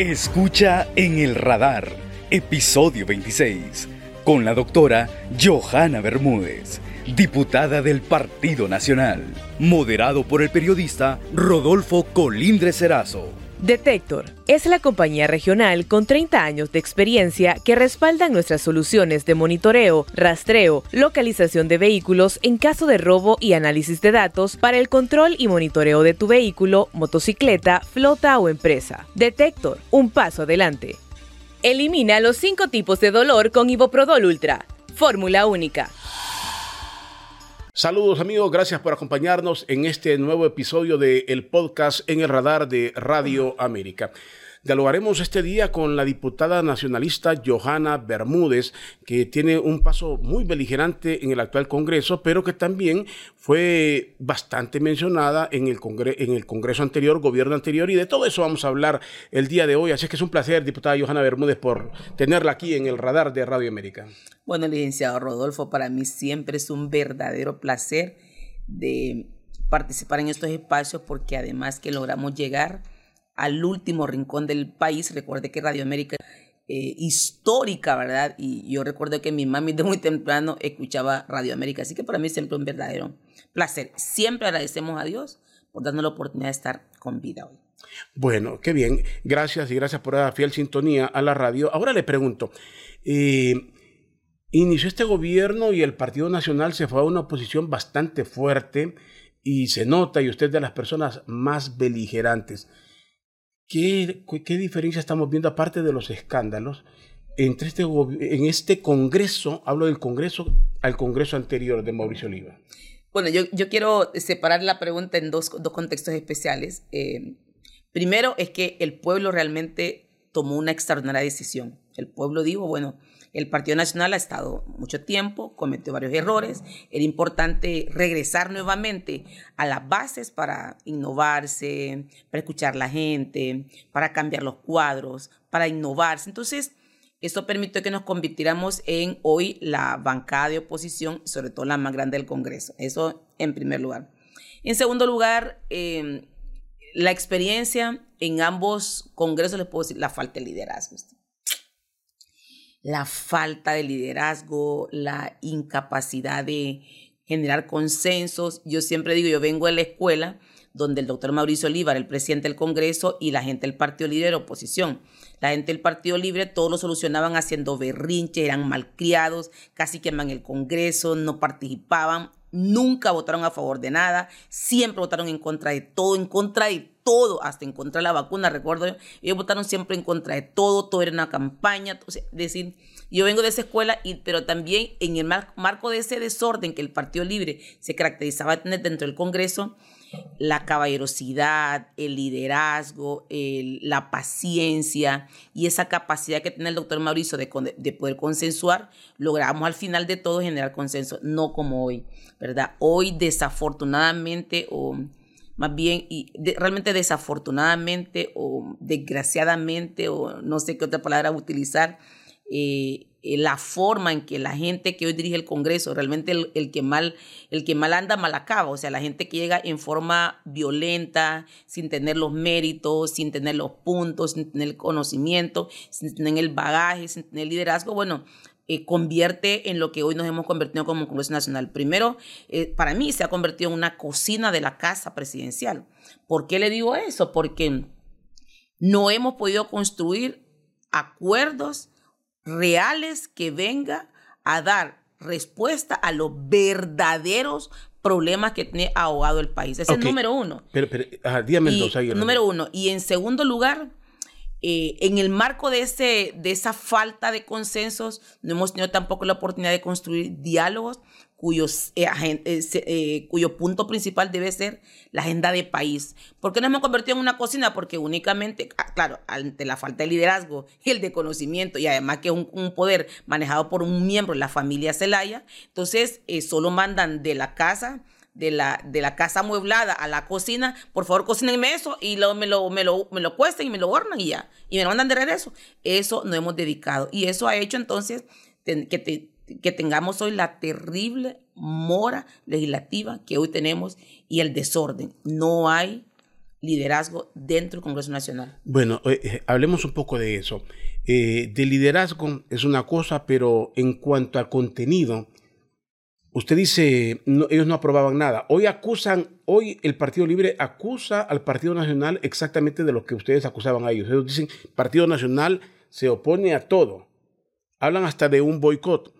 Escucha en el radar, episodio 26, con la doctora Johanna Bermúdez, diputada del Partido Nacional, moderado por el periodista Rodolfo Colindre Serazo. Detector es la compañía regional con 30 años de experiencia que respalda nuestras soluciones de monitoreo, rastreo, localización de vehículos en caso de robo y análisis de datos para el control y monitoreo de tu vehículo, motocicleta, flota o empresa. Detector, un paso adelante. Elimina los 5 tipos de dolor con Iboprodol Ultra. Fórmula única. Saludos amigos, gracias por acompañarnos en este nuevo episodio de el podcast en el radar de Radio América. Dialogaremos este día con la diputada nacionalista Johanna Bermúdez, que tiene un paso muy beligerante en el actual Congreso, pero que también fue bastante mencionada en el, en el Congreso anterior, gobierno anterior, y de todo eso vamos a hablar el día de hoy. Así que es un placer, diputada Johanna Bermúdez, por tenerla aquí en el radar de Radio América. Bueno, licenciado Rodolfo, para mí siempre es un verdadero placer de participar en estos espacios porque además que logramos llegar al último rincón del país. Recuerde que Radio América eh, histórica, ¿verdad? Y yo recuerdo que mi mami de muy temprano escuchaba Radio América, así que para mí siempre un verdadero placer. Siempre agradecemos a Dios por darnos la oportunidad de estar con vida hoy. Bueno, qué bien. Gracias y gracias por la fiel sintonía a la radio. Ahora le pregunto, eh, inició este gobierno y el Partido Nacional se fue a una oposición bastante fuerte y se nota, y usted es de las personas más beligerantes. ¿Qué, ¿Qué, diferencia estamos viendo aparte de los escándalos entre este, en este Congreso, hablo del Congreso al Congreso anterior de Mauricio Oliva? Bueno, yo, yo quiero separar la pregunta en dos, dos contextos especiales. Eh, primero es que el pueblo realmente tomó una extraordinaria decisión. El pueblo dijo, bueno, el Partido Nacional ha estado mucho tiempo, cometió varios errores. Era importante regresar nuevamente a las bases para innovarse, para escuchar a la gente, para cambiar los cuadros, para innovarse. Entonces, eso permitió que nos convirtiéramos en hoy la bancada de oposición, sobre todo la más grande del Congreso. Eso en primer lugar. En segundo lugar, em, la experiencia en ambos congresos, les puedo decir, la falta de liderazgo la falta de liderazgo, la incapacidad de generar consensos. Yo siempre digo, yo vengo de la escuela donde el doctor Mauricio Oliva era el presidente del Congreso y la gente del Partido Libre era oposición. La gente del Partido Libre todo lo solucionaban haciendo berrinches, eran malcriados, casi queman el Congreso, no participaban, nunca votaron a favor de nada, siempre votaron en contra de todo, en contra de todo, hasta en contra de la vacuna, recuerdo, ellos votaron siempre en contra de todo, todo era una campaña, es decir, yo vengo de esa escuela, y, pero también en el marco de ese desorden que el Partido Libre se caracterizaba tener dentro del Congreso, la caballerosidad, el liderazgo, la paciencia y esa capacidad que tiene el doctor Mauricio de, de, poder consensuar, logramos al final de todo generar consenso, no como hoy, ¿verdad? Hoy desafortunadamente o más bien, y realmente desafortunadamente o desgraciadamente o no sé qué otra palabra utilizar, eh, la forma en que la gente que hoy dirige el Congreso, realmente el, que mal, el que mal anda, mal acaba. O sea, la gente que llega en forma violenta, sin tener los méritos, sin tener los puntos, sin tener el conocimiento, sin tener el bagaje, sin tener el liderazgo, bueno, eh, convierte en lo que hoy nos hemos convertido como Congreso Nacional. Primero, eh, para mí se ha convertido en una cocina de la casa presidencial. ¿Por qué le digo eso? Porque no hemos podido construir acuerdos reales que venga a dar respuesta a los verdaderos problemas que tiene ahogado el país. Ese es el número uno. Pero, pero dígame dos. Número uno. Y en segundo lugar, eh, en el marco de, ese, de esa falta de consensos, no hemos tenido tampoco la oportunidad de construir diálogos cuyos, eh, eh, cuyo punto principal debe ser la agenda de país. ¿Por qué nos hemos convertido en una cocina? Porque únicamente, ah, claro, ante la falta de liderazgo y el de conocimiento, y además que es un, poder manejado por un miembro de la familia Zelaya, entonces solo mandan de la casa de la, de la casa amueblada a la cocina, por favor cocínenme eso y me, lo, me, lo, me lo cuesten y me lo hornan y ya. Y me lo mandan de regreso. Eso no hemos dedicado. Y eso ha hecho entonces que, que tengamos hoy la terrible mora legislativa que hoy tenemos y el desorden. No hay liderazgo dentro del Congreso Nacional. Bueno, eh, eh, hablemos un poco de eso. Eh, de liderazgo es una cosa, pero en cuanto al contenido, usted dice, ellos no aprobaban nada. Hoy acusan, hoy el Partido Libre acusa al Partido Nacional exactamente de lo que ustedes acusaban a ellos. Ellos dicen, Partido Nacional se opone a todo. Hablan hasta de un boicot.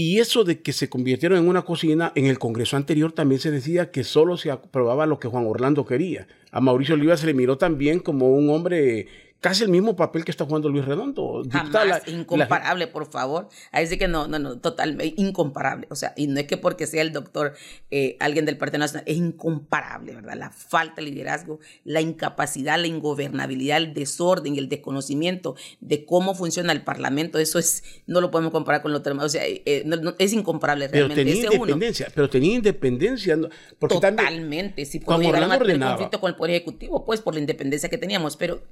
Y eso de que se convirtieron en una cocina, en el Congreso anterior también se decía que solo se aprobaba lo que Juan Orlando quería. A Mauricio Oliva se le miró también como un hombre casi el mismo papel que está jugando Luis Redondo. Jamás, incomparable, por favor. Ahí sí que no, no, no, totalmente incomparable. O sea, y no es que porque sea el doctor eh, alguien del Partido Nacional, es incomparable, ¿verdad? La falta de liderazgo, la incapacidad, la ingobernabilidad, el desorden y el desconocimiento de cómo funciona el Parlamento, eso es, no lo podemos comparar con lo demás. O sea, eh, eh, es incomparable realmente. Pero tenía independencia, pero tenía independencia. Porque totalmente, sí, por llegar a un conflicto con el Poder Ejecutivo, pues por la independencia que teníamos, pero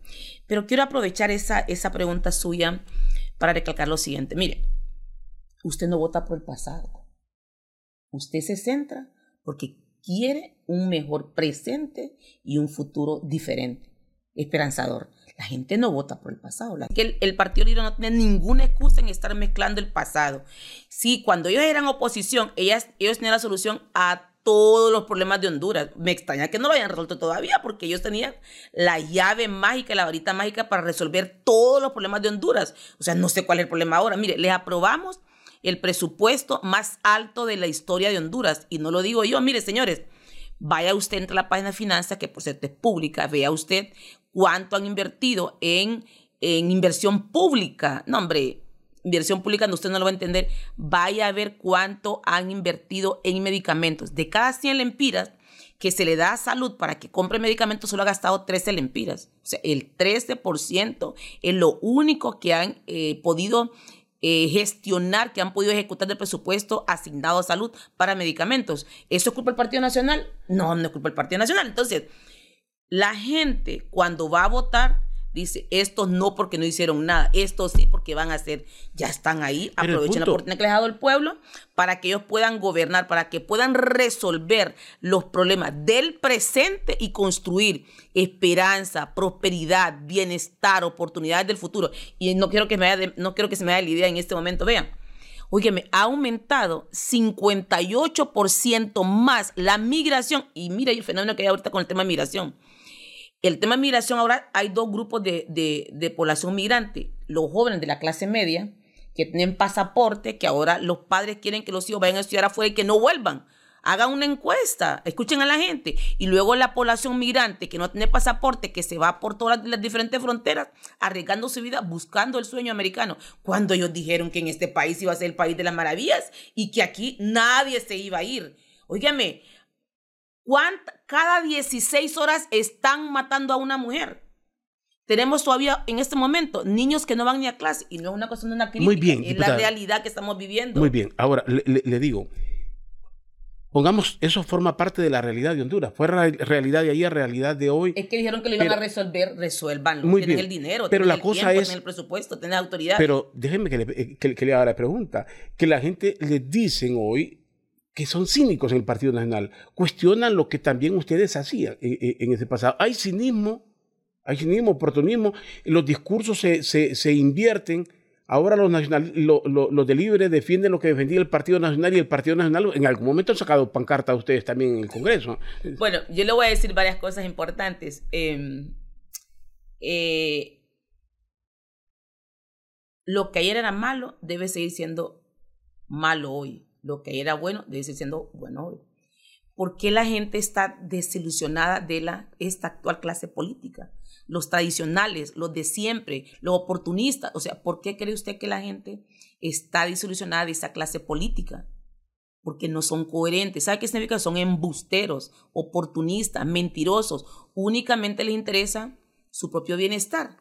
pero quiero aprovechar esa, esa pregunta suya para recalcar lo siguiente. Mire, usted no vota por el pasado. Usted se centra porque quiere un mejor presente y un futuro diferente, esperanzador. La gente no vota por el pasado. el, el, Partido Libre no tiene ninguna excusa en estar mezclando el pasado. Sí, cuando ellos eran oposición, ellas, ellos tenían la solución a todos los problemas de Honduras. Me extraña que no lo hayan resuelto todavía porque ellos tenían la llave mágica, la varita mágica para resolver todos los problemas de Honduras. O sea, no sé cuál es el problema ahora. Mire, les aprobamos el presupuesto más alto de la historia de Honduras. Y no lo digo yo, mire, señores, vaya usted entre la página de finanzas, que por cierto es pública, vea usted cuánto han invertido en, en inversión pública. No, hombre, inversión pública, usted no lo va a entender, vaya a ver cuánto han invertido en medicamentos. De cada 100 lempiras que se le da a salud para que compre medicamentos, solo ha gastado 13 lempiras. O sea, el 13% es lo único que han eh, podido eh, gestionar, que han podido ejecutar del presupuesto asignado a salud para medicamentos. ¿Eso es culpa del Partido Nacional? No, no es culpa del Partido Nacional. Entonces, la gente cuando va a votar dice, estos no porque no hicieron nada, estos sí porque van a hacer, ya están ahí, aprovechen la oportunidad que les ha dado el pueblo para que ellos puedan gobernar, para que puedan resolver los problemas del presente y construir esperanza, prosperidad, bienestar, oportunidades del futuro. Y no quiero que, me no quiero que se me haga la idea en este momento, vean. Óyeme, ha aumentado 58% más la migración. Y mira el fenómeno que hay ahorita con el tema de migración. El tema de migración, ahora hay dos grupos de, de, población migrante. Los jóvenes de la clase media, que tienen pasaporte, que ahora los padres quieren que los hijos vayan a estudiar afuera y que no vuelvan. Hagan una encuesta, escuchen a la gente. Y luego la población migrante que no tiene pasaporte, que se va por todas las diferentes fronteras, arriesgando su vida, buscando el sueño americano. Cuando ellos dijeron que en este país iba a ser el país de las maravillas y que aquí nadie se iba a ir. Óigame, cada 16 horas están matando a una mujer. Tenemos todavía en este momento niños que no van ni a clase y no es una cuestión de una crítica, Muy bien, es la realidad que estamos viviendo. Muy bien, ahora le, digo, pongamos, eso forma parte de la realidad de Honduras, fue realidad de ayer, realidad de hoy. Es que dijeron que lo iban a resolver, resuelvanlo. Muy tienen bien. el dinero, pero la cosa es, el presupuesto, tienen autoridad. Pero déjenme que le, eh, que, que le haga la pregunta, que la gente le dicen hoy que son cínicos en el Partido Nacional, cuestionan lo que también ustedes hacían en, ese pasado. Hay cinismo, hay cinismo, oportunismo, los discursos se, se, invierten. Ahora los, nacional, los de Libre defienden lo que defendía el Partido Nacional y el Partido Nacional en algún momento han sacado pancarta a ustedes también en el Congreso. Bueno, yo le voy a decir varias cosas importantes. Em, eh, lo que ayer era malo debe seguir siendo malo hoy lo que era bueno debe seguir siendo bueno hoy. ¿Por qué la gente está desilusionada de la, esta actual clase política? Los tradicionales, los de siempre, los oportunistas. O sea, ¿por qué cree usted que la gente está desilusionada de esa clase política? Porque no son coherentes. ¿Sabe qué significa? Son embusteros, oportunistas, mentirosos. Únicamente les interesa su propio bienestar.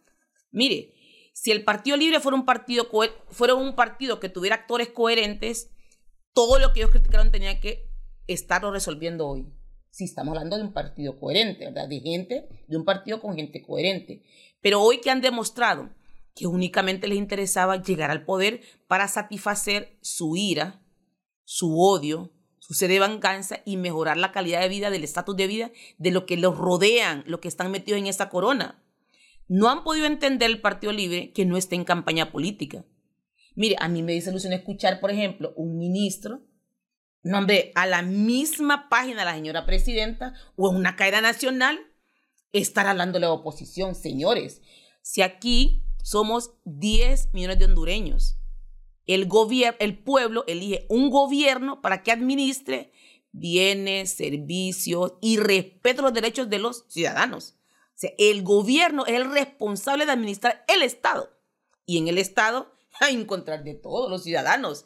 Mire, si el Partido Libre fuera un partido, fuera un partido que tuviera actores coherentes, todo lo que ellos criticaron tenía que estarlo resolviendo hoy. Si estamos hablando de un partido coherente, ¿verdad? De gente, de un partido con gente coherente. Pero hoy que han demostrado que únicamente les interesaba llegar al poder para satisfacer su ira, su odio, su sed de venganza y mejorar la calidad de vida, del estatus de vida de lo que los rodean, los que están metidos en esta corona. No han podido entender el Partido Libre que no está en campaña política. Mire, a mí me dice ilusión escuchar, por ejemplo, un ministro, nombre a la misma página de la señora presidenta o en una cadena nacional, estar hablando de la oposición. Señores, si aquí somos 10 millones de hondureños, el, el pueblo elige un gobierno para que administre bienes, servicios y respeto los derechos de los ciudadanos. O sea, el gobierno es el responsable de administrar el Estado. Y en el Estado hay encontrar de todos los ciudadanos.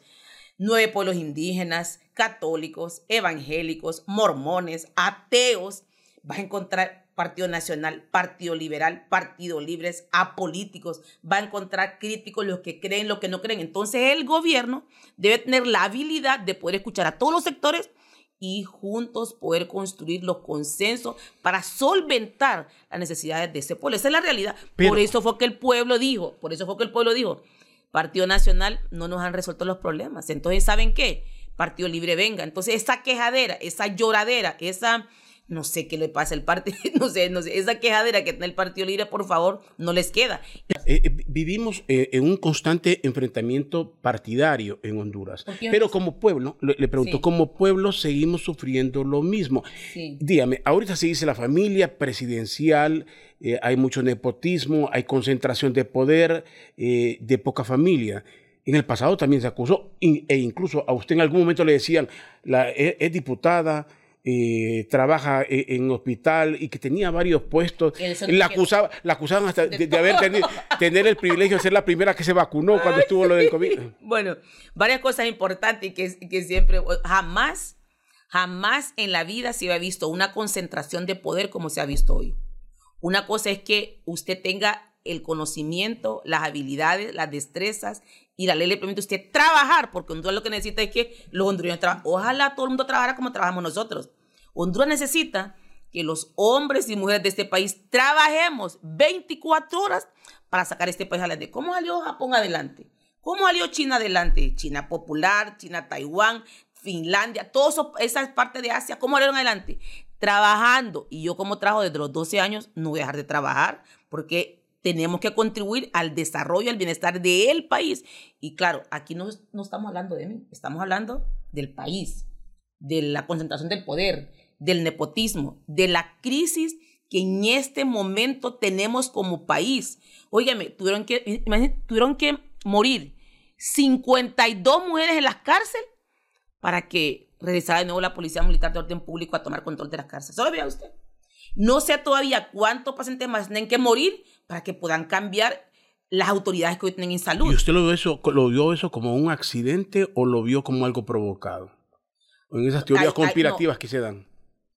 Nueve pueblos indígenas, católicos, evangélicos, mormones, ateos. Vas a encontrar Partido Nacional, Partido Liberal, Partido Libres, apolíticos. Va a encontrar críticos, los que creen, los que no creen. Entonces el gobierno debe tener la habilidad de poder escuchar a todos los sectores y juntos poder construir los consensos para solventar las necesidades de ese pueblo. Esa es la realidad. por eso fue que el pueblo dijo, por eso fue que el pueblo dijo, Partido Nacional no nos han resuelto los problemas. Entonces, ¿saben qué? Partido Libre venga. Entonces, esa quejadera, esa lloradera, esa no sé qué le pasa al partido, no sé, no sé, esa quejadera que tiene el Partido Libre, por favor, no les queda. Eh, eh, vivimos eh, en un constante enfrentamiento partidario en Honduras, pero como pueblo, le, pregunto, como pueblo seguimos sufriendo lo mismo. Dígame, ahorita se dice la familia presidencial, hay mucho nepotismo, hay concentración de poder, de poca familia. En el pasado también se acusó, e incluso a usted en algún momento le decían, la, es diputada, eh, trabaja e, en, hospital y que tenía varios puestos. La, acusaba, la acusaban hasta de, haber tenido tener el privilegio de ser la primera que se vacunó cuando estuvo lo del COVID. Bueno, varias cosas importantes que, que siempre, jamás, jamás en la vida se había visto una concentración de poder como se ha visto hoy. Una cosa es que usted tenga el conocimiento, las habilidades, las destrezas y la ley le permite a usted trabajar, porque Honduras lo que necesita es que los hondureños trabajen. Ojalá todo el mundo trabajara como trabajamos nosotros. Honduras necesita que los hombres y mujeres de este país trabajemos 24 horas para sacar este país adelante. ¿Cómo salió Japón adelante? ¿Cómo salió China adelante? China popular, China Taiwán, Finlandia, todas esas partes de Asia, ¿cómo salieron adelante? Trabajando. Y yo como trabajo desde los 12 años, no voy a dejar de trabajar porque tenemos que contribuir al desarrollo, al bienestar del país. Y claro, aquí no, no estamos hablando de mí, estamos hablando del país, de la concentración del poder, del nepotismo, de la crisis que en este momento tenemos como país. Óigame, tuvieron que, tuvieron que morir 52 mujeres en las cárceles para que regresara de nuevo la Policía Militar de Orden Público a tomar control de las cárceles. ¿Solo vea usted? No sé todavía cuántos pacientes más tienen que morir para que puedan cambiar las autoridades que hoy tienen en salud. ¿Y usted lo vio eso, lo vio eso como un accidente o lo vio como algo provocado? en esas teorías conspirativas que se dan.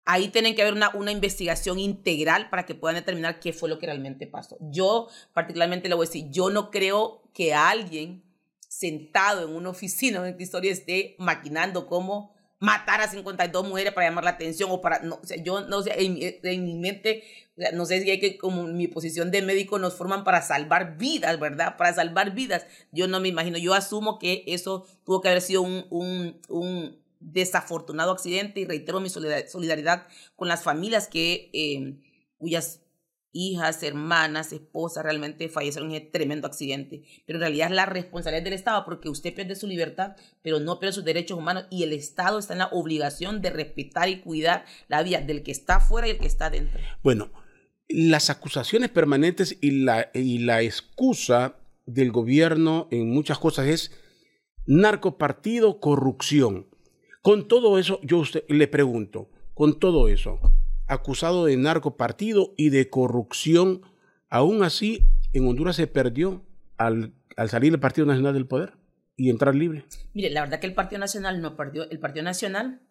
Ahí tienen que haber una, una investigación integral para que puedan determinar qué fue lo que realmente pasó. Yo particularmente le voy a decir, yo no creo que alguien sentado en una oficina en esta historia esté maquinando cómo matar a 52 mujeres para llamar la atención o para, no, o yo no sé, en, mi mente, no sé si hay que, como mi posición de médico, nos forman para salvar vidas, ¿verdad? Para salvar vidas. Yo no me imagino, yo asumo que eso tuvo que haber sido un, un, un desafortunado accidente y reitero mi solidaridad con las familias que, eh, cuyas hijas, hermanas, esposas realmente fallecieron en ese tremendo accidente. Pero en realidad es la responsabilidad del Estado porque usted pierde su libertad, pero no pierde sus derechos humanos y el Estado está en la obligación de respetar y cuidar la vida del que está afuera y el que está dentro. Bueno, las acusaciones permanentes y la, y la excusa del gobierno en muchas cosas es narcopartido, corrupción. Con todo eso, yo usted, le pregunto, con todo eso, acusado de narcopartido y de corrupción. Aún así, en Honduras se perdió al, salir el Partido Nacional del poder y entrar libre. Mire, la verdad que el Partido Nacional no perdió, el Partido Nacional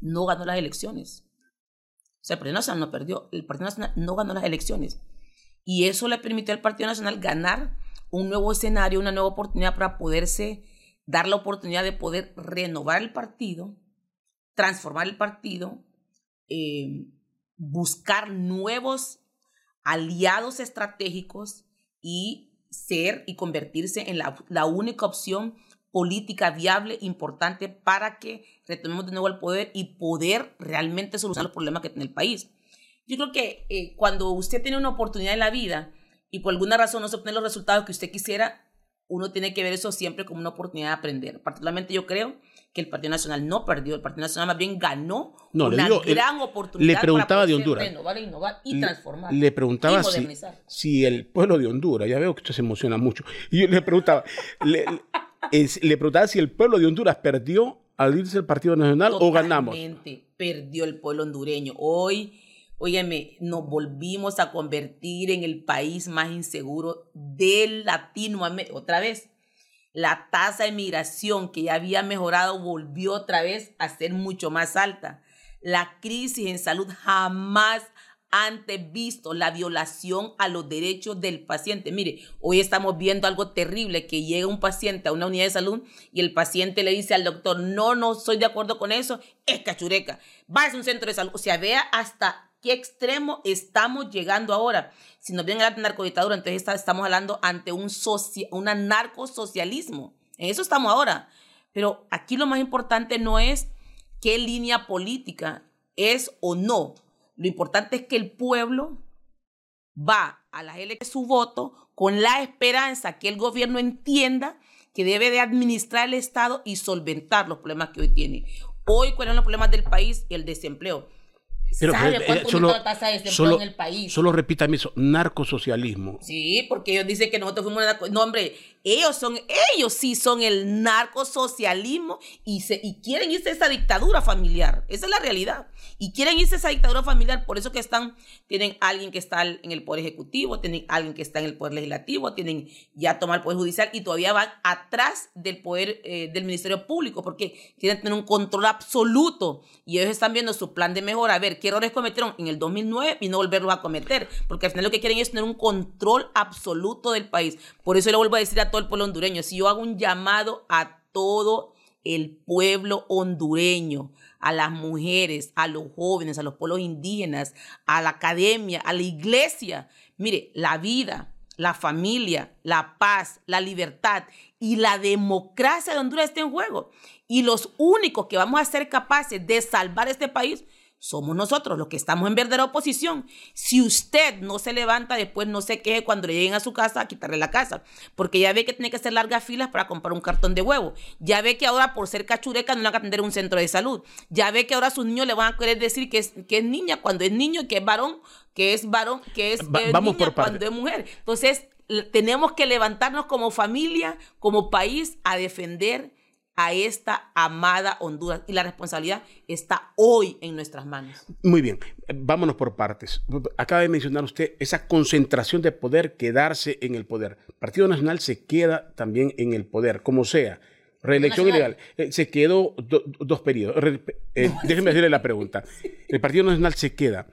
no ganó las elecciones. O sea, el Partido Nacional no perdió, el Partido Nacional no ganó las elecciones. Y eso le permitió al Partido Nacional ganar un nuevo escenario, una nueva oportunidad para poderse dar la oportunidad de poder renovar el partido, transformar el partido, eh, buscar nuevos aliados estratégicos y ser y convertirse en la, única opción política viable, importante, para que retomemos de nuevo el poder y poder realmente solucionar los problemas que tiene el país. Yo creo que eh, cuando usted tiene una oportunidad en la vida y por alguna razón no se obtienen los resultados que usted quisiera, uno tiene que ver eso siempre como una oportunidad de aprender. Particularmente yo creo que el Partido Nacional no perdió, el Partido Nacional más bien ganó no, una digo, gran oportunidad le preguntaba para de Honduras. renovar, innovar y transformar. Le preguntaba y si, modernizar. si el pueblo de Honduras, ya veo que usted se emociona mucho, y yo le preguntaba, le, es- le preguntaba si el pueblo de Honduras perdió al irse el Partido Nacional o ganamos. Perdió el pueblo hondureño. Hoy, óyeme, nos volvimos a convertir en el país más inseguro de Latinoamérica. Otra vez, la tasa de migración que ya había mejorado volvió otra vez a ser mucho más alta. La crisis en salud jamás antes visto, la violación a los derechos del paciente. Mire, hoy estamos viendo algo terrible, que llega un paciente a una unidad de salud y el paciente le dice al doctor, no, no estoy de acuerdo con eso, es cachureca, vaya a un centro de salud. O vea hasta qué extremo estamos llegando ahora. Si nos viene la narcodictadura, entonces estamos hablando ante un soci- una narcosocialismo. En eso estamos ahora. Pero aquí lo más importante no es qué línea política es o no. Lo importante es que el pueblo va a las elecciones su voto con la esperanza que el gobierno entienda que debe de administrar el Estado y solventar los problemas que hoy tiene. Hoy, ¿cuáles son los problemas del país? El desempleo. Pero, ¿Sabe cuánto eh, la tasa de desempleo solo- en el país? Solo repítame eso, narcosocialismo. Sí, porque ellos dicen que nosotros fuimos una... No, hombre, ellos son, ellos sí son el narcosocialismo y, se, y quieren irse a esa dictadura familiar. Esa es la realidad. Y quieren irse a esa dictadura familiar, por eso que están, tienen alguien que está en el Poder Ejecutivo, tienen alguien que está en el Poder Legislativo, tienen ya tomar el Poder Judicial y todavía van atrás del Poder eh, del Ministerio Público, porque quieren tener un control absoluto y ellos están viendo su plan de mejora, a ver qué errores cometieron en el 2009 y no volverlos a cometer, porque al final lo que quieren es tener un control absoluto del país. Por eso le vuelvo a decir a todo el pueblo hondureño, si yo hago un llamado a todo el pueblo hondureño, a las mujeres, a los jóvenes, a los pueblos indígenas, a la academia, a la iglesia. Mire, la vida, la familia, la paz, la libertad y la democracia de Honduras está en juego. Y los únicos que vamos a ser capaces de salvar este país somos nosotros, los que estamos en verdadera oposición. Si usted no se levanta, después no se queje cuando le lleguen a su casa a quitarle la casa, porque ya ve que tiene que hacer largas filas para comprar un cartón de huevo. Ya ve que ahora por ser cachureca no le van a atender en un centro de salud. Ya ve que ahora a sus niños le van a querer decir que es, que es niña cuando es niño, y que es varón, que es varón, que es, Va- vamos niña por cuando es mujer. Entonces, tenemos que levantarnos como familia, como país, a defender a esta amada Honduras. Y la responsabilidad está hoy en nuestras manos. Muy bien, vámonos por partes. Acaba de mencionar usted esa concentración de poder, quedarse en el poder. Partido Nacional se queda también en el poder, como sea. Reelección Nacional. ilegal. Eh, se quedó do- dos periodos. Re- eh, déjeme hacerle la pregunta. El Partido Nacional se queda.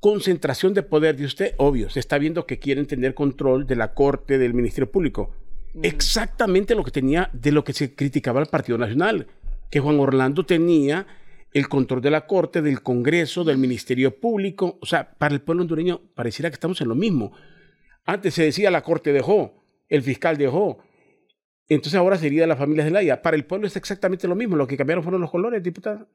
Concentración de poder de usted, obvio. Se está viendo que quieren tener control de la Corte, del Ministerio Público. Exactamente lo que tenía, de lo que se criticaba el Partido Nacional. Que Juan Orlando tenía el control de la Corte, del Congreso, del Ministerio Público. O sea, para el pueblo hondureño pareciera que estamos en lo mismo. Antes se decía la Corte dejó, el fiscal dejó. Entonces ahora sería la familia de Zelaya. Para el pueblo es exactamente lo mismo. Lo que cambiaron fueron los colores, diputada.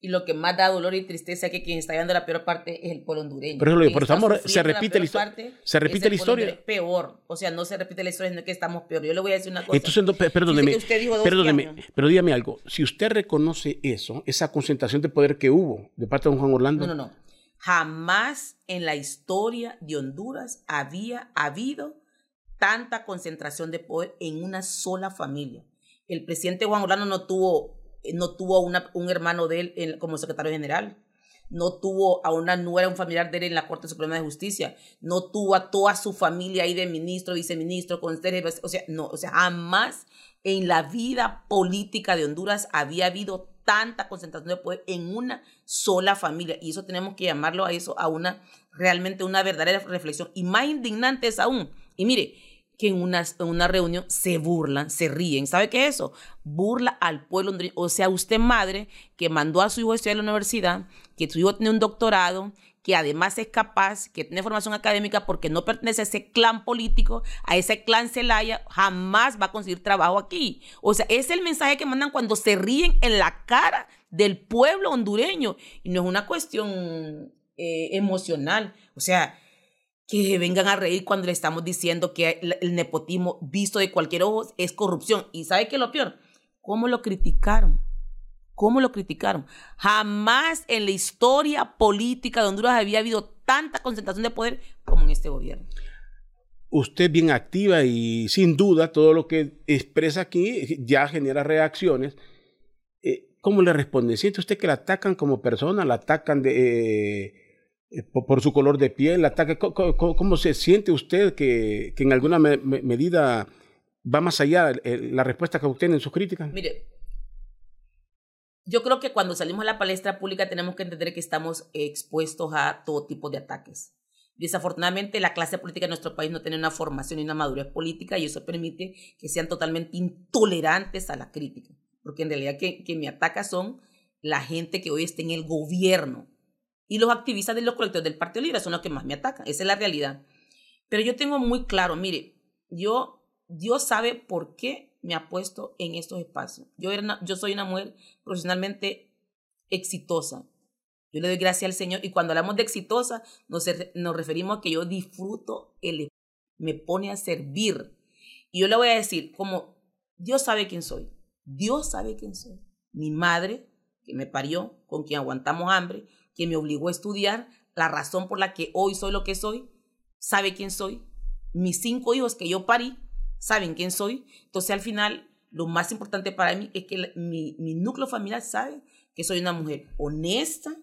Y lo que más da dolor y tristeza es que quien está llevando la peor parte es el pueblo hondureño. Pero pero estamos- se repite la peor histo- parte se repite la historia. Peor. O sea, no se repite la historia, sino que estamos peor. Yo le voy a decir una cosa. Entonces, no, pe- perdóneme, perdóneme, pero dígame algo. Si usted reconoce eso, esa concentración de poder que hubo de parte de don Juan Orlando, No, no, no. Jamás en la historia de Honduras había habido tanta concentración de poder en una sola familia. El presidente Juan Orlando no tuvo, no tuvo una- un hermano de él como secretario general. No tuvo a una nuera, un familiar de él en la Corte Suprema de Justicia. No tuvo a toda su familia ahí de ministro, viceministro, consejero. O sea, no, o sea, jamás en la vida política de Honduras había habido tanta concentración de poder en una sola familia. Y eso tenemos que llamarlo a eso, a una realmente una verdadera reflexión. Y más indignante es aún. Y mire, que en una, una reunión se burlan, se ríen. ¿Sabe qué es eso? Burla al pueblo hondureño. O sea, usted madre que mandó a su hijo a estudiar en la universidad, que su hijo tiene un doctorado, que además es capaz, que tiene formación académica porque no pertenece a ese clan político, a ese clan Celaya, jamás va a conseguir trabajo aquí. O sea, es el mensaje que mandan cuando se ríen en la cara del pueblo hondureño. Y no es una cuestión eh, emocional. O sea, que vengan a reír cuando le estamos diciendo que el, nepotismo visto de cualquier ojo es corrupción. ¿Y sabe qué es lo peor? ¿Cómo lo criticaron? ¿Cómo lo criticaron? Jamás en la historia política de Honduras había habido tanta concentración de poder como en este gobierno. Usted bien activa y sin duda todo lo que expresa aquí ya genera reacciones. Eh, ¿Cómo le responde? ¿Siente usted que la atacan como persona? ¿La atacan de, eh, eh, por, su color de piel? ¿La atacan? ¿Cómo, se siente usted que, en alguna medida va más allá la respuesta que obtiene en sus críticas? Mire, yo creo que cuando salimos a la palestra pública tenemos que entender que estamos expuestos a todo tipo de ataques. Desafortunadamente, la clase política de nuestro país no tiene una formación y una madurez política y eso permite que sean totalmente intolerantes a la crítica. Porque en realidad que, que me ataca son la gente que hoy está en el gobierno. Y los activistas de los colectivos del Partido Libre son los que más me atacan. Esa es la realidad. Pero yo tengo muy claro, mire, yo, Dios sabe por qué me ha puesto en estos espacios. Yo, era yo soy una mujer profesionalmente exitosa. Yo le doy gracias al Señor y cuando hablamos de exitosa nos, nos referimos a que yo disfruto, el, me pone a servir. Y yo le voy a decir, como Dios sabe quién soy, Dios sabe quién soy. Mi madre, que me parió, con quien aguantamos hambre, que me obligó a estudiar, la razón por la que hoy soy lo que soy, sabe quién soy. Mis cinco hijos que yo parí, saben quién soy. Entonces al final, lo más importante para mí es que mi, mi núcleo familiar sabe que soy una mujer honesta,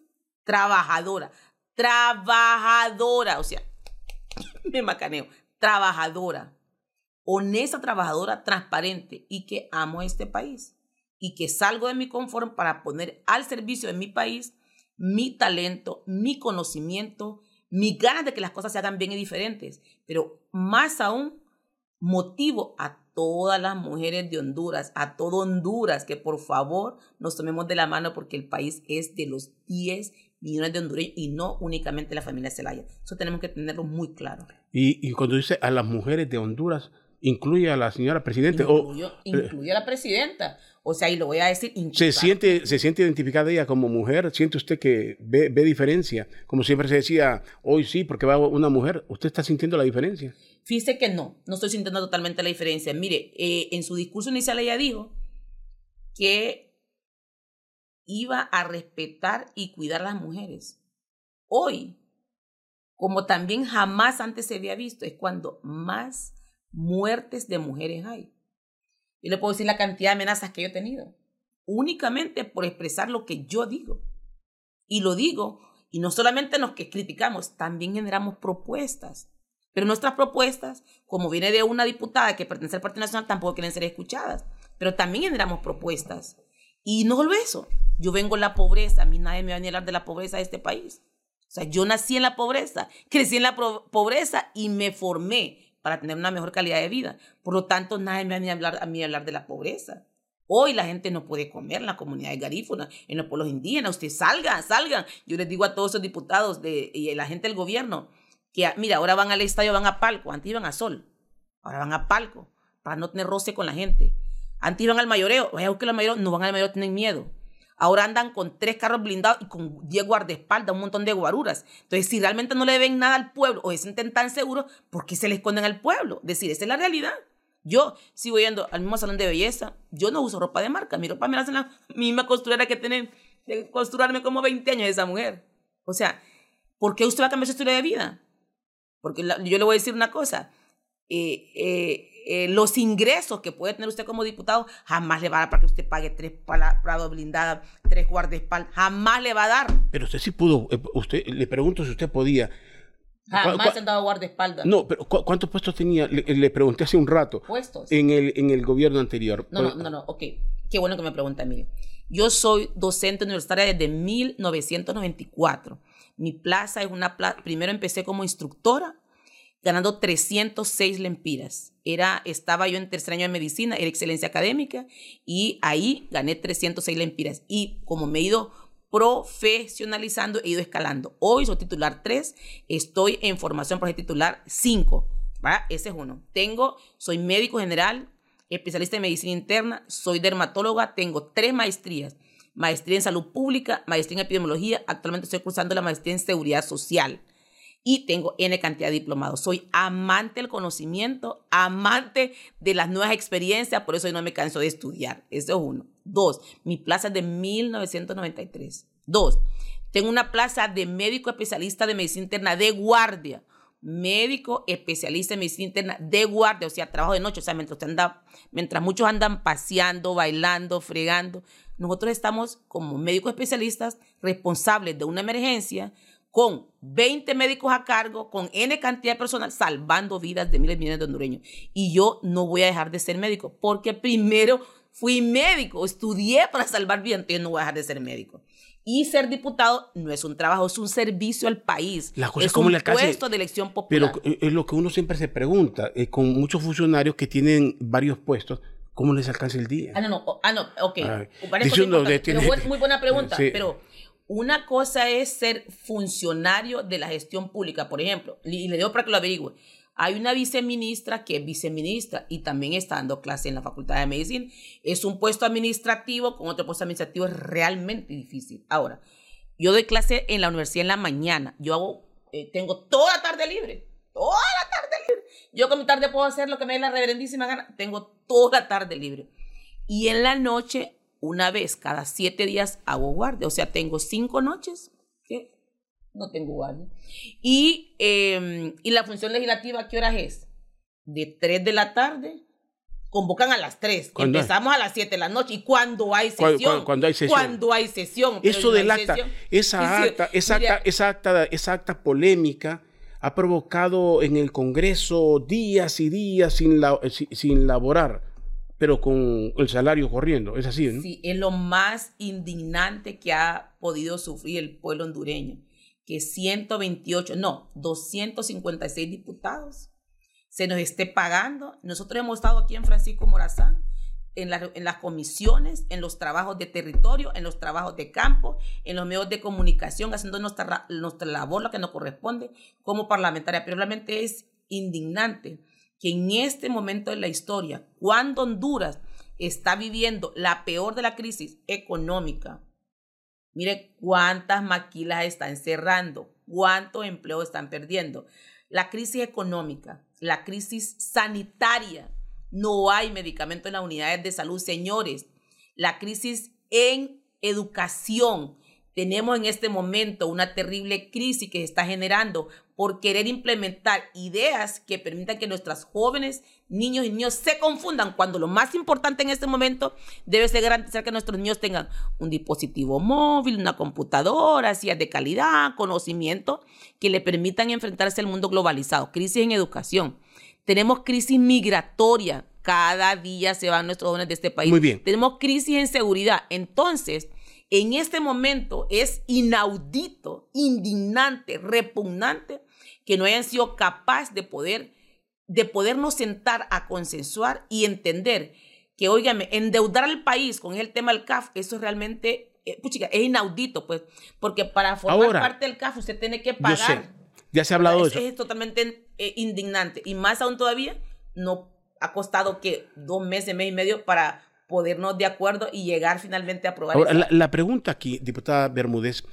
trabajadora, trabajadora, o sea, me macaneo, trabajadora, honesta, trabajadora, transparente y que amo este país y que salgo de mi confort para poner al servicio de mi país mi talento, mi conocimiento, mis ganas de que las cosas se hagan bien y diferentes, pero más aún motivo a todas las mujeres de Honduras, a todo Honduras, que por favor nos tomemos de la mano porque el país es de los 10 millones de hondureños y no únicamente la familia Zelaya. Eso tenemos que tenerlo muy claro. Y, y cuando dice a las mujeres de Honduras, incluye a la señora presidenta. Incluyo, incluye a la presidenta. O sea, y lo voy a decir. ¿Se siente, ¿Se siente identificada ella como mujer? ¿Siente usted que ve, ve, diferencia? Como siempre se decía, hoy sí, porque va una mujer. ¿Usted está sintiendo la diferencia? Fíjese que no, no estoy sintiendo totalmente la diferencia. Mire, eh, en su discurso inicial ella dijo que iba a respetar y cuidar a las mujeres. Hoy, como también jamás antes se había visto, es cuando más muertes de mujeres hay. Yo le puedo decir la cantidad de amenazas que yo he tenido, únicamente por expresar lo que yo digo. Y lo digo, y no solamente nos que criticamos, también generamos propuestas. Pero nuestras propuestas, como viene de una diputada que pertenece al Partido Nacional, tampoco quieren ser escuchadas. Pero también generamos propuestas. Y no solo eso, yo vengo de la pobreza, a mí nadie me va a hablar de la pobreza de este país. O sea, yo nací en la pobreza, crecí en la pobreza y me formé para tener una mejor calidad de vida. Por lo tanto, nadie me va a, hablar, a mí hablar de la pobreza. Hoy la gente no puede comer en la comunidad de garífuna, en los pueblos indígenas. Usted salga, salgan. Yo les digo a todos esos diputados de, y a la gente del gobierno que, mira, ahora van al estadio, van a palco. Antes iban a sol. Ahora van a palco para no tener roce con la gente. Antes iban al mayoreo. Vaya a buscar el mayoreo. No van al mayoreo, tienen miedo. Ahora andan con tres carros blindados y con diez guardaespaldas, un montón de guaruras. Entonces, si realmente no le ven nada al pueblo o se sienten tan seguros, ¿por qué se le esconden al pueblo? Es decir, esa es la realidad. Yo sigo yendo al mismo salón de belleza. Yo no uso ropa de marca. Mi ropa me la hace la misma costurera que tiene de costurarme como 20 años esa mujer. O sea, ¿por qué usted va a cambiar su estilo de vida? Porque yo le voy a decir una cosa. Eh, eh, eh, los ingresos que puede tener usted como diputado jamás le va a dar para que usted pague tres prados blindadas, tres guardaespaldas, jamás le va a dar. Pero usted sí pudo, eh, usted le pregunto si usted podía. Jamás se han dado guardaespaldas. No, pero ¿cuántos puestos tenía? Le, pregunté hace un rato. ¿Puestos? En el, en el gobierno anterior. No, no, no, no, ok. Qué bueno que me pregunta, mire. Yo soy docente universitaria desde 1994. Mi plaza es una plaza, primero empecé como instructora ganando 306 lempiras. Era, estaba yo en tercer año de medicina, era excelencia académica, y ahí gané 306 lempiras. Y como me he ido profesionalizando, he ido escalando. Hoy soy titular 3, estoy en formación para ser titular 5. Ese es uno. Tengo, soy médico general, especialista en medicina interna, soy dermatóloga, tengo tres maestrías. Maestría en salud pública, maestría en epidemiología, actualmente estoy cursando la maestría en seguridad social y tengo N cantidad de diplomados. Soy amante del conocimiento, amante de las nuevas experiencias, por eso no me canso de estudiar. Eso es uno. Dos, mi plaza es de 1993. Dos, tengo una plaza de médico especialista de medicina interna de guardia médico especialista en medicina interna de guardia, o sea, trabajo de noche, o sea, mientras, mientras muchos andan paseando, bailando, fregando, nosotros estamos como médicos especialistas responsables de una emergencia con 20 médicos a cargo, con N cantidad de personal, salvando vidas de miles y millones de hondureños. Y yo no voy a dejar de ser médico, porque primero fui médico, estudié para salvar vidas, entonces no voy a dejar de ser médico. Y ser diputado no es un trabajo, es un servicio al país. La cosa es como un alcance- puesto de elección popular. Pero es lo que uno siempre se pregunta, eh, con muchos funcionarios que tienen varios puestos, ¿cómo les alcanza el día? Ah, no, no, ah, no, ok. De- buen- muy buena pregunta, Sí. pero una cosa es ser funcionario de la gestión pública, por ejemplo, y le digo para que lo averigüe. Hay una viceministra que es viceministra y también está dando clase en la Facultad de Medicina. Es un puesto administrativo, con otro puesto administrativo es realmente difícil. Ahora, yo doy clase en la universidad en la mañana. Yo eh, tengo toda la tarde libre. Toda la tarde libre. Yo con mi tarde puedo hacer lo que me dé la reverendísima gana. Tengo toda la tarde libre. Y en la noche, una vez cada siete días, hago guardia. O sea, tengo cinco noches que no tengo guardia. Y, eh, y la función legislativa, ¿qué horas es? De 3 de la tarde. Convocan a las 3. ¿Cuándo hay? Empezamos a las 7 de la noche. ¿Y cuando hay sesión? cuando hay sesión. Cuando hay sesión. Eso del acta, esa acta, esa Mira, acta, esa acta, esa acta polémica ha provocado en el Congreso días y días sin, la- si- sin laborar, pero con el salario corriendo. Es así, ¿no? Sí, es lo más indignante que ha podido sufrir el pueblo hondureño, que 128, no, 256 diputados se nos esté pagando. Nosotros hemos estado aquí en Francisco Morazán, en, la- en las comisiones, en los trabajos de territorio, en los trabajos de campo, en los medios de comunicación, haciendo nuestra, ra- nuestra labor, lo que nos corresponde como parlamentaria. Pero realmente es indignante que en este momento de la historia, cuando Honduras está viviendo la peor de la crisis económica, mire cuántas maquilas están cerrando, cuántos empleos están perdiendo. La crisis económica, la crisis sanitaria, no hay medicamentos en las unidades de salud, señores. La crisis en educación. Tenemos en este momento una terrible crisis que se está generando por querer implementar ideas que permitan que nuestras jóvenes, niños y niños se confundan cuando lo más importante en este momento debe ser garantizar que nuestros niños tengan un dispositivo móvil, una computadora, sillas de calidad, conocimiento que le permitan enfrentarse al mundo globalizado. Crisis en educación. Tenemos crisis migratoria. Cada día se van nuestros jóvenes de este país. Muy bien. Tenemos crisis en seguridad. Entonces, en este momento es inaudito, indignante, repugnante que no hayan sido capaces de poder, de podernos sentar a consensuar y entender que, óigame, endeudar al país con el tema del CAF, eso realmente, eh, puchica, es inaudito, pues, porque para formar Ahora, parte del CAF usted tiene que Yo pagar. sé, ya se ha hablado de es, eso. es totalmente eh, indignante. Y más aún todavía, no ha costado que dos meses, mes y medio para podernos de acuerdo y llegar finalmente a aprobar Ahora, la, la pregunta aquí, diputada Bermúdez,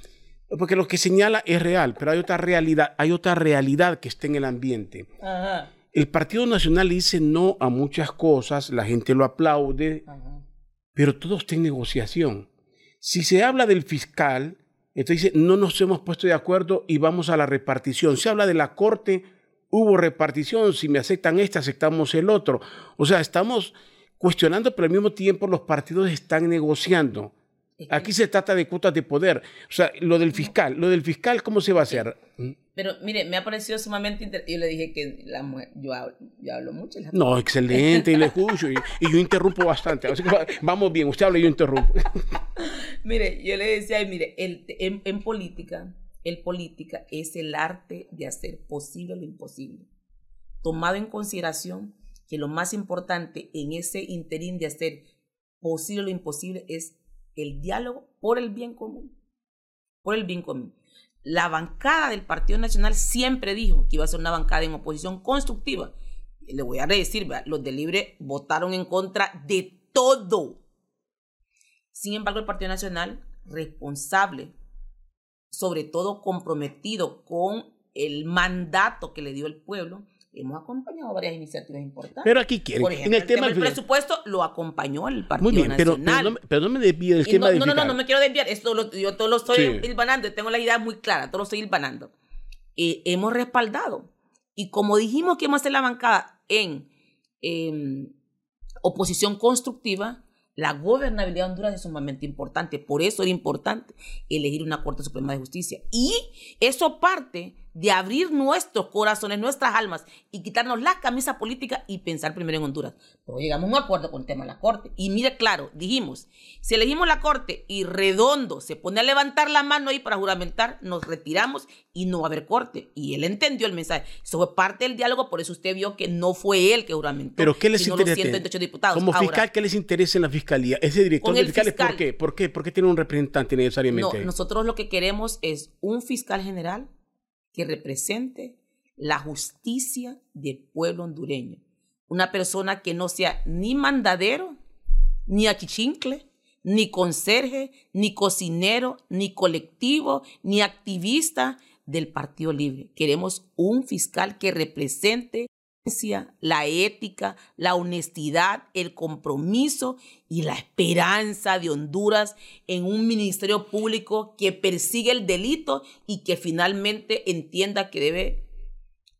porque lo que señala es real, pero hay otra realidad, hay otra realidad que está en el ambiente. Ajá, El Partido Nacional dice no a muchas cosas, la gente lo aplaude, ajá. pero todo está en negociación. Si se habla del fiscal, entonces dice, no nos hemos puesto de acuerdo y vamos a la repartición. Se habla de la corte, hubo repartición, si me aceptan este, aceptamos el otro. O sea, estamos cuestionando, pero al mismo tiempo los partidos están negociando. Aquí se trata de cuotas de poder. O sea, lo del fiscal, lo del fiscal, ¿cómo se va a hacer? Pero mire, me ha parecido sumamente interesante. Yo le dije que la mujer, yo hablo, yo hablo mucho. la- No, excelente, y le escucho, y, y yo interrumpo bastante. Así que va- vamos bien, usted habla y yo interrumpo. Mire, yo le decía, mire, el, en, en política, el política es el arte de hacer posible lo imposible. Tomado en consideración que lo más importante en ese interín de hacer posible lo imposible es el diálogo por el bien común. por el bien común. La bancada del Partido Nacional siempre dijo que iba a ser una bancada en oposición constructiva. Le voy a decir, los de Libre votaron en contra de todo. Sin embargo, el Partido Nacional, responsable, sobre todo comprometido con el mandato que le dio el pueblo, hemos acompañado varias iniciativas importantes. Pero aquí quieren. Por ejemplo, en el, tema del presupuesto lo acompañó el Partido Muy bien, pero, Nacional. pero, no, me desvíe del tema no, de no, no, no, no me quiero desviar. Esto lo- yo todo lo estoy Sí. hilvanando. Tengo la idea muy clara. Todo lo estoy hilvanando. Eh, hemos respaldado. Y como dijimos que íbamos a hacer la bancada en em, oposición constructiva, la gobernabilidad de Honduras es sumamente importante. Por eso era importante elegir una Corte Suprema de Justicia. Y eso parte de abrir nuestros corazones, nuestras almas y quitarnos la camisa política y pensar primero en Honduras. Pero llegamos a un acuerdo con el tema de la Corte. Y mire, claro, dijimos, si elegimos la Corte y Redondo se pone a levantar la mano ahí para juramentar, nos retiramos y no va a haber Corte. Y él entendió el mensaje. Eso fue parte del diálogo, por eso usted vio que no fue él que juramentó. Pero ¿qué les interesa? 128 diputados. Como Ahora, fiscal, ¿qué les interesa en la fiscalía? Ese director de fiscales, ¿por fiscal. qué? ¿Por qué? ¿Por qué tiene un representante No, necesariamente? nosotros lo que queremos es un fiscal general que represente la justicia del pueblo hondureño. Una persona que no sea ni mandadero, ni achichincle, ni conserje, ni cocinero, ni colectivo, ni activista del Partido Libre. Queremos un fiscal que represente la ética, la honestidad, el compromiso y la esperanza de Honduras en un ministerio público que persigue el delito y que finalmente entienda que debe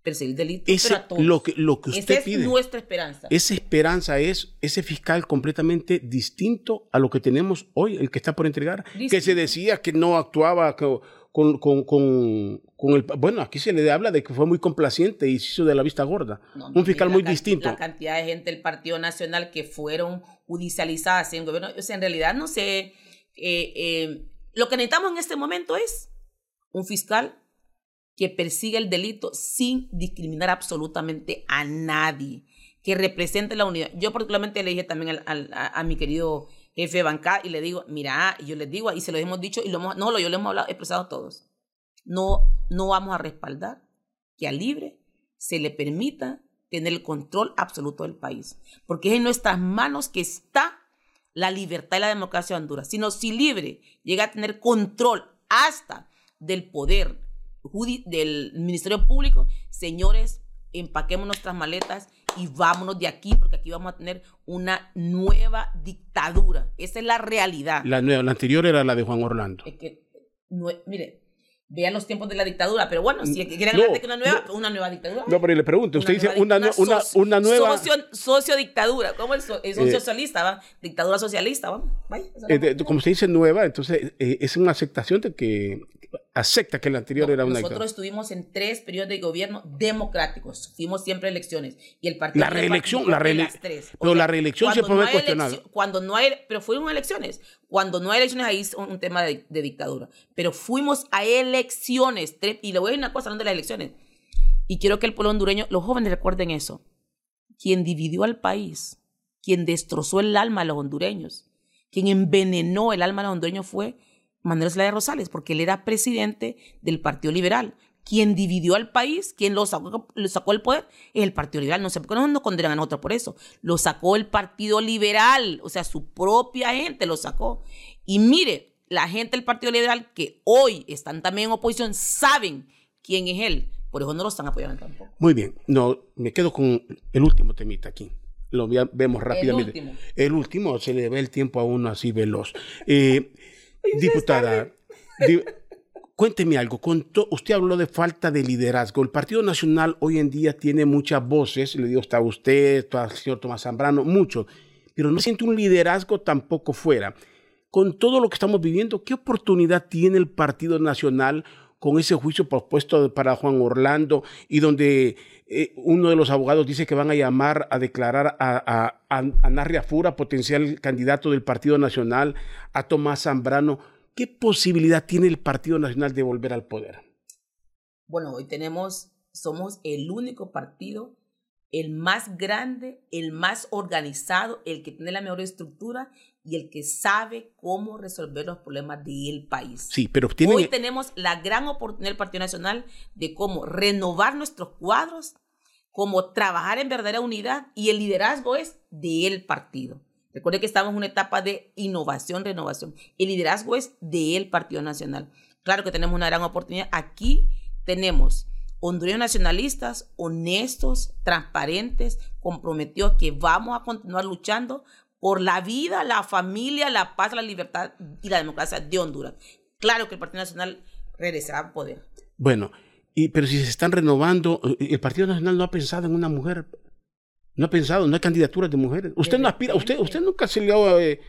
perseguir el delito. Ese, pero a todos. lo, que, lo que Esa usted es pide. nuestra esperanza. Esa esperanza es ese fiscal completamente distinto a lo que tenemos hoy, el que está por entregar, que se decía que no actuaba co- con, con, con, con el... Bueno, aquí se le habla de que fue muy complaciente y se hizo de la vista gorda. No, Un fiscal muy la distinto. La cantidad de gente del Partido Nacional que fueron judicializadas en gobierno. O sea, en realidad no sé. eh, eh, lo que necesitamos en este momento es un fiscal que persiga el delito sin discriminar absolutamente a nadie, que represente la unidad. Yo particularmente le dije también al- al- a, mi querido jefe de bancada y le digo, mira, yo les digo, y se lo hemos dicho, y lo hemos, no, yo lo hemos hablado, expresado todos. No, no vamos a respaldar que a Libre se le permita tener el control absoluto del país, porque es en nuestras manos que está la libertad y la democracia de Honduras. Sino si Libre llega a tener control hasta del poder del Ministerio Público, señores, empaquemos nuestras maletas y vámonos de aquí, porque aquí vamos a tener una nueva dictadura. Esa es la realidad. La, la anterior era la de Juan Orlando. Es que, mire, vean los tiempos de la dictadura, pero bueno, si quieren No, hablar de que una nueva, una nueva dictadura. No, pero le pregunto, usted dice una, una, socio- una nueva... Socio, sociodictadura, ¿cómo el, so- es un Eh, socialista, va? Dictadura socialista, vaya. esa eh, es de- como se dice nueva, entonces eh, es una aceptación de que acepta que la anterior No, era una nosotros estuvimos en tres periodos de gobierno democráticos, fuimos siempre a elecciones y el partido La reelección, la en reele- las tres. O pero sea, la reelección siempre fue cuestionada. eleccio- Cuando no hay, pero fueron elecciones. Cuando no hay elecciones ahí es un, tema de, de dictadura. Pero fuimos a elecciones tres- y le voy a decir una cosa hablando de las elecciones. Y quiero que el pueblo hondureño, los jóvenes recuerden eso. Quien dividió al país, quien destrozó el alma de los hondureños, quien envenenó el alma de los hondureños fue Manuel Zelaya Rosales, porque él era presidente del Partido Liberal. Quien dividió al país, quien lo sacó, lo sacó del poder, es el Partido Liberal. No sé por qué no nos condenan a nosotros por eso. Lo sacó el Partido Liberal, o sea, su propia gente lo sacó. Y mire, la gente del Partido Liberal que hoy están también en oposición saben quién es él. Por eso no lo están apoyando tampoco. Muy bien, no, me quedo con el último temita aquí. Lo vemos rápidamente. último. El último, se le ve el tiempo a uno así veloz. Eh, diputada, di- cuénteme algo. To- usted habló de falta de liderazgo. El Partido Nacional hoy en día tiene muchas voces. Le digo, está usted, está el señor Tomás Zambrano, mucho. Pero no siente un liderazgo tampoco fuera. Con todo lo que estamos viviendo, ¿qué oportunidad tiene el Partido Nacional con ese juicio propuesto para Juan Orlando y donde eh, uno de los abogados dice que van a llamar a declarar a, a, a, a Narria Fura, potencial candidato del Partido Nacional, a Tomás Zambrano? ¿Qué posibilidad tiene el Partido Nacional de volver al poder? Bueno, hoy tenemos, somos el único partido, el más grande, el más organizado, el que tiene la mejor estructura y el que sabe cómo resolver los problemas del país. Sí, pero tienen... Hoy tenemos la gran oportunidad del Partido Nacional de cómo renovar nuestros cuadros, cómo trabajar en verdadera unidad y el liderazgo es del partido. Recuerde que estamos en una etapa de innovación, renovación. El liderazgo es del Partido Nacional. Claro que tenemos una gran oportunidad. Aquí tenemos hondureños nacionalistas honestos, transparentes, comprometidos, que vamos a continuar luchando por la vida, la familia, la paz, la libertad y la democracia de Honduras. Claro que el Partido Nacional regresará al poder. Bueno, y, pero si se están renovando, eh, el Partido Nacional no ha pensado en una mujer, no ha pensado, no hay candidaturas de mujeres. Usted no aspira, usted, usted nunca se le ha... Eh,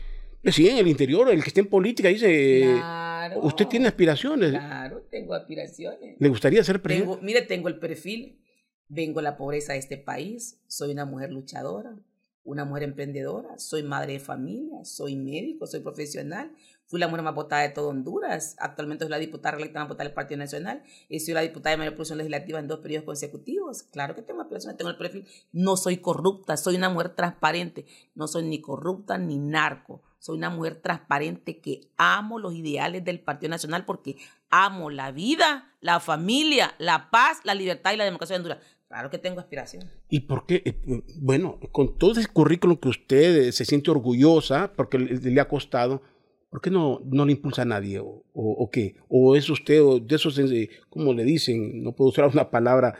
sí, en el interior, el que esté en política dice, claro, usted tiene aspiraciones. Claro, tengo aspiraciones. ¿Le gustaría ser presidente? mire, tengo el perfil, vengo de la pobreza de este país, soy una mujer luchadora, una mujer emprendedora, soy madre de familia, soy médico, soy profesional, fui la mujer más votada de todo Honduras, actualmente soy la diputada electa más votada del Partido Nacional y soy la diputada de mayor producción legislativa en dos periodos consecutivos. Claro que tengo aspiraciones, tengo el perfil, no soy corrupta, soy una mujer transparente, no soy ni corrupta ni narco, soy una mujer transparente que amo los ideales del Partido Nacional porque amo la vida, la familia, la paz, la libertad y la democracia de Honduras. Claro que tengo aspiración. ¿Y por qué? Eh, bueno, con todo ese currículum que usted eh, se siente orgullosa porque le, ha costado, ¿por qué no, no le impulsa a nadie? ¿O, qué? ¿O es usted de esos, eh, como le dicen, no puedo usar una palabra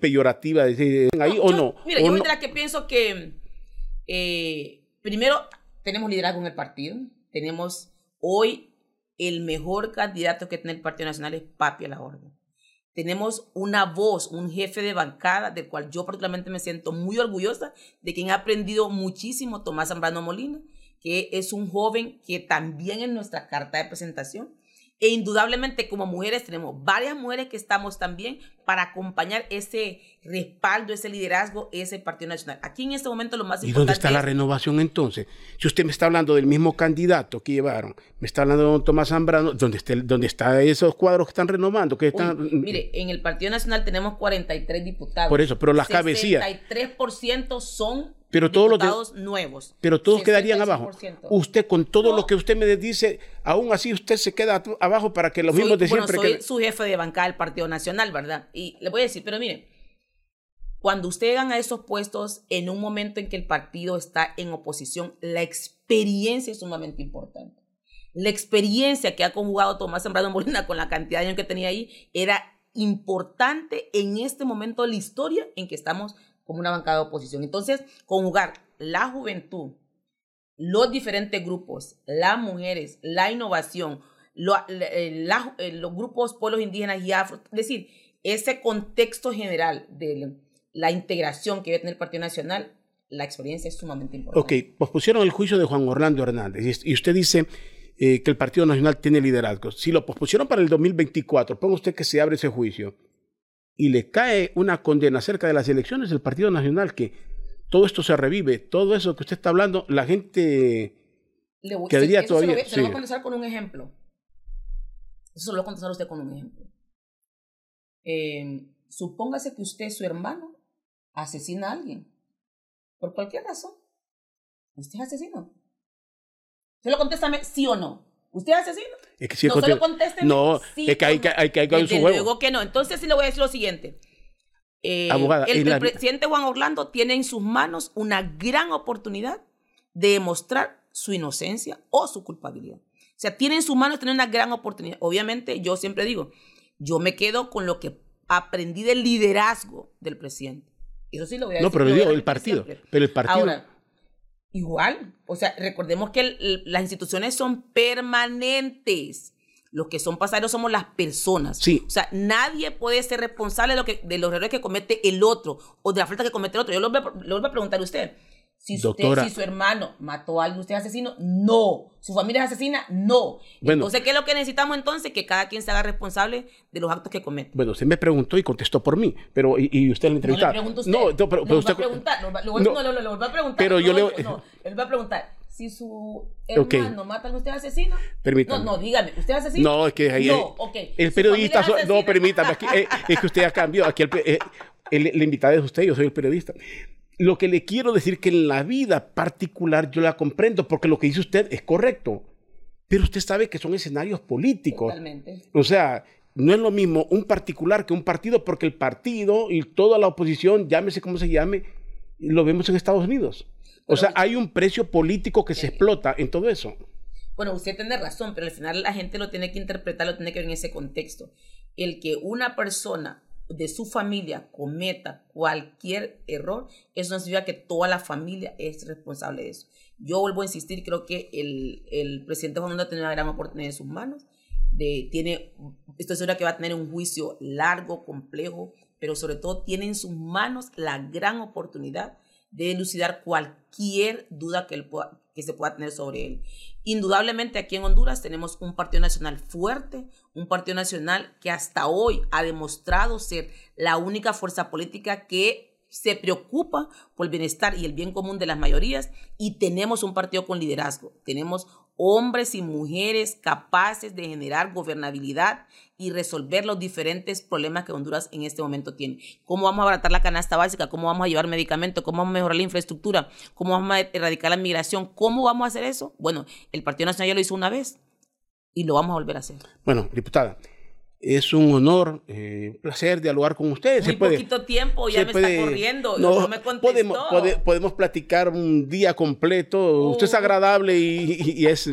peyorativa, decir, ahí o no? Mira, yo soy de la que pienso que primero tenemos liderazgo en el partido, tenemos hoy el mejor candidato que tiene el Partido Nacional es Papi a la Orden tenemos una voz, un jefe de bancada, del cual yo particularmente me siento muy orgullosa, de quien ha aprendido muchísimo, Tomás Zambrano Molina, que es un joven que también en nuestra carta de presentación e indudablemente como mujeres tenemos varias mujeres que estamos también para acompañar ese respaldo, ese liderazgo, ese Partido Nacional. Aquí en este momento lo más importante... ¿Y dónde está la renovación entonces? Si usted me está hablando del mismo candidato que llevaron, me está hablando de don Tomás Zambrano, ¿dónde, está, dónde están esos cuadros que están renovando? Que están... mire, en el Partido Nacional tenemos 43 diputados. Por eso, pero las cabecillas... 63% son pero todos los nuevos. Pero todos quedarían abajo. Usted con todo lo que usted me dice, aún así usted se queda abajo para que los mismos de siempre. Soy su jefe de bancada del Partido Nacional, ¿verdad? Y le voy a decir, pero mire, cuando usted gana esos puestos en un momento en que el partido está en oposición, la experiencia es sumamente importante. La experiencia que ha conjugado Tomás Sembrado Molina con la cantidad de años que tenía ahí era importante en este momento de la historia en que estamos como una bancada de oposición. Entonces, conjugar la juventud, los diferentes grupos, las mujeres, la innovación, eh, eh, los grupos pueblos indígenas y afro, es decir, ese contexto general de la integración que debe tener el Partido Nacional, la experiencia es sumamente importante. Ok, pospusieron el juicio de Juan Orlando Hernández y usted dice eh, que el Partido Nacional tiene liderazgo. Si lo pospusieron para el 2024, ponga usted que se abre ese juicio y le cae una condena acerca de las elecciones del Partido Nacional, que todo esto se revive, todo eso que usted está hablando, la gente quedaría todavía... Se lo, voy a contestar con un ejemplo. Eso se lo voy a contestar a usted con un ejemplo. Eh, supóngase que usted, su hermano, asesina a alguien. Por cualquier razón. ¿Usted es asesino? Se lo contéstame sí o no. ¿Usted es asesino? Es que si no solo conteste. No, es que hay que, hay que, hay su juego. Luego que no. Entonces sí le voy a decir lo siguiente. Eh, Abogada, el, presidente Juan Orlando tiene en sus manos una gran oportunidad de demostrar su inocencia o su culpabilidad. O sea, tiene en sus manos tener una gran oportunidad. Obviamente, yo siempre digo, yo me quedo con lo que aprendí del liderazgo del presidente. Eso sí lo voy a decir. No, pero digo, el partido. Pero el partido. Ahora, Igual, o sea, recordemos que las instituciones son permanentes. Los que son pasajeros somos las personas. Sí. O sea, nadie puede ser responsable de, lo que, de los errores que comete el otro o de la falta que comete el otro. Yo le voy a preguntar a usted. Si, usted, si su hermano mató a alguien, usted es asesino, no. Su familia es asesina, no. entonces, ¿qué es lo que necesitamos entonces? Que cada quien se haga responsable de los actos que comete. Bueno, usted me preguntó y contestó por mí, pero y, usted le entrevistó. No, le pregunto usted. No, pero, usted... Va a preguntar, no, no, no, lo, va a preguntar. Pero yo le... No, él va a preguntar, si su hermano mata a usted es asesino. Permítame. No, no, dígame, ¿usted es asesino? No, es que ahí... No, ok. El periodista... no, permítame, aquí, eh, es que usted ha cambiado. Aquí el, eh, el, el invitado es usted, yo soy el periodista. Lo que le quiero decir que en la vida particular yo la comprendo, porque lo que dice usted es correcto, pero usted sabe que son escenarios políticos. Totalmente. O sea, no es lo mismo un particular que un partido, porque el partido y toda la oposición, llámese como se llame, lo vemos en Estados Unidos. O sea, hay un precio político que se explota en todo eso. Bueno, usted tiene razón, pero al final la gente lo tiene que interpretar, lo tiene que ver en ese contexto. El que una persona de su familia cometa cualquier error, eso no significa que toda la familia es responsable de eso. Yo vuelvo a insistir, creo que el, el presidente Manuel tiene una gran oportunidad en sus manos. De, tiene, estoy segura que va a tener un juicio largo, complejo, pero sobre todo tiene en sus manos la gran oportunidad de elucidar cualquier duda que, que se pueda tener sobre él. Indudablemente aquí en Honduras tenemos un Partido Nacional fuerte, un Partido Nacional que hasta hoy ha demostrado ser la única fuerza política que se preocupa por el bienestar y el bien común de las mayorías y tenemos un partido con liderazgo. Tenemos hombres y mujeres capaces de generar gobernabilidad y resolver los diferentes problemas que Honduras en este momento tiene. ¿Cómo vamos a abaratar la canasta básica? ¿Cómo vamos a llevar medicamentos? ¿Cómo vamos a mejorar la infraestructura? ¿Cómo vamos a erradicar la migración? ¿Cómo vamos a hacer eso? Bueno, el Partido Nacional ya lo hizo una vez y lo vamos a volver a hacer. Bueno, diputada, es un honor, eh, un placer dialogar con ustedes. Muy poquito tiempo, ya me está corriendo, no, me contestó. Podemos, podemos platicar un día completo, usted es agradable y es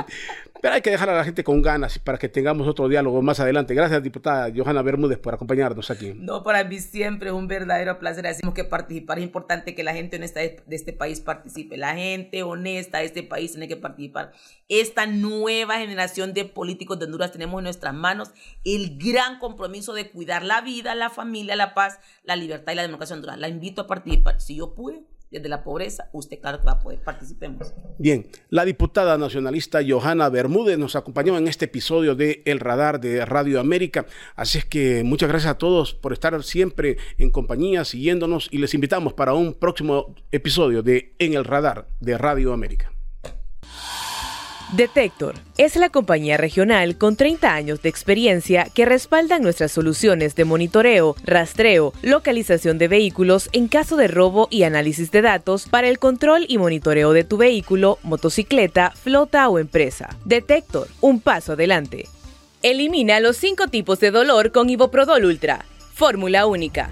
pero hay que dejar a la gente con ganas para que tengamos otro diálogo más adelante. Gracias, diputada Johanna Bermúdez, por acompañarnos aquí. No, para mí siempre es un verdadero placer. Decimos que participar es importante que la gente honesta de este país participe. La gente honesta de este país tiene que participar. Esta nueva generación de políticos de Honduras tenemos en nuestras manos el gran compromiso de cuidar la vida, la familia, la paz, la libertad y la democracia en Honduras. La invito a participar. Si yo pude, desde la pobreza, usted claro va a poder. Participemos. Bien, la diputada nacionalista Johanna Bermúdez nos acompañó en este episodio de El Radar de Radio América. Así es que muchas gracias a todos por estar siempre en compañía, siguiéndonos y les invitamos para un próximo episodio de En el Radar de Radio América. Detector es la compañía regional con 30 años de experiencia que respalda nuestras soluciones de monitoreo, rastreo, localización de vehículos en caso de robo y análisis de datos para el control y monitoreo de tu vehículo, motocicleta, flota o empresa. Detector, un paso adelante. Elimina los 5 tipos de dolor con Iboprodol Ultra. Fórmula única.